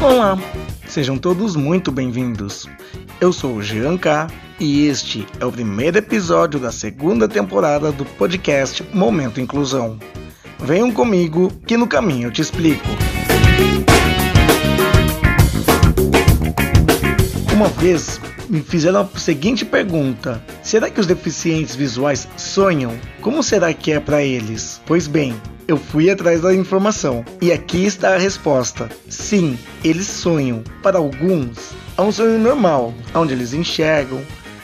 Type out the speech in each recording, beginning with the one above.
Olá, sejam todos muito bem-vindos. Eu sou o Jean K e este é o primeiro episódio da segunda temporada do podcast Momento Inclusão. Venham comigo que no caminho eu te explico. Uma vez me fizeram a seguinte pergunta: será que os deficientes visuais sonham? Como será que é para eles? Pois bem, eu fui atrás da informação e aqui está a resposta. Sim, eles sonham. Para alguns, é um sonho normal, onde eles enxergam,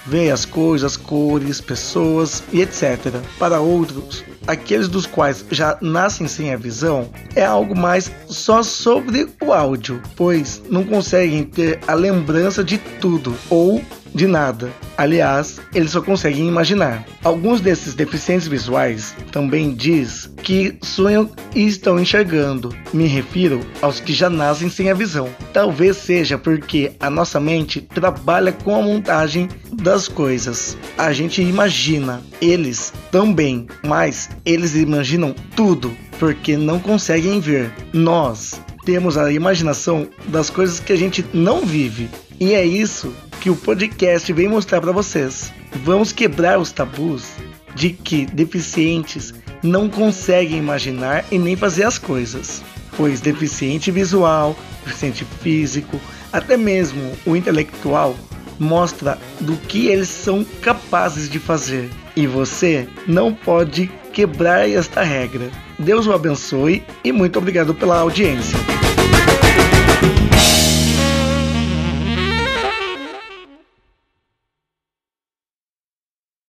veem as coisas, cores, pessoas e etc. Para outros, aqueles dos quais já nascem sem a visão, é algo mais só sobre o áudio, pois não conseguem ter a lembrança de tudo ou de nada. Aliás, eles só conseguem imaginar. Alguns desses deficientes visuais também diz que sonham e estão enxergando. Me refiro aos que já nascem sem a visão. Talvez seja porque a nossa mente trabalha com a montagem das coisas. A gente imagina, eles também, mas eles imaginam tudo porque não conseguem ver. Nós temos a imaginação das coisas que a gente não vive. E é isso que o podcast vem mostrar para vocês. Vamos quebrar os tabus de que deficientes não conseguem imaginar e nem fazer as coisas, pois deficiente visual, deficiente físico, até mesmo o intelectual mostra do que eles são capazes de fazer. E você não pode quebrar esta regra. Deus o abençoe e muito obrigado pela audiência.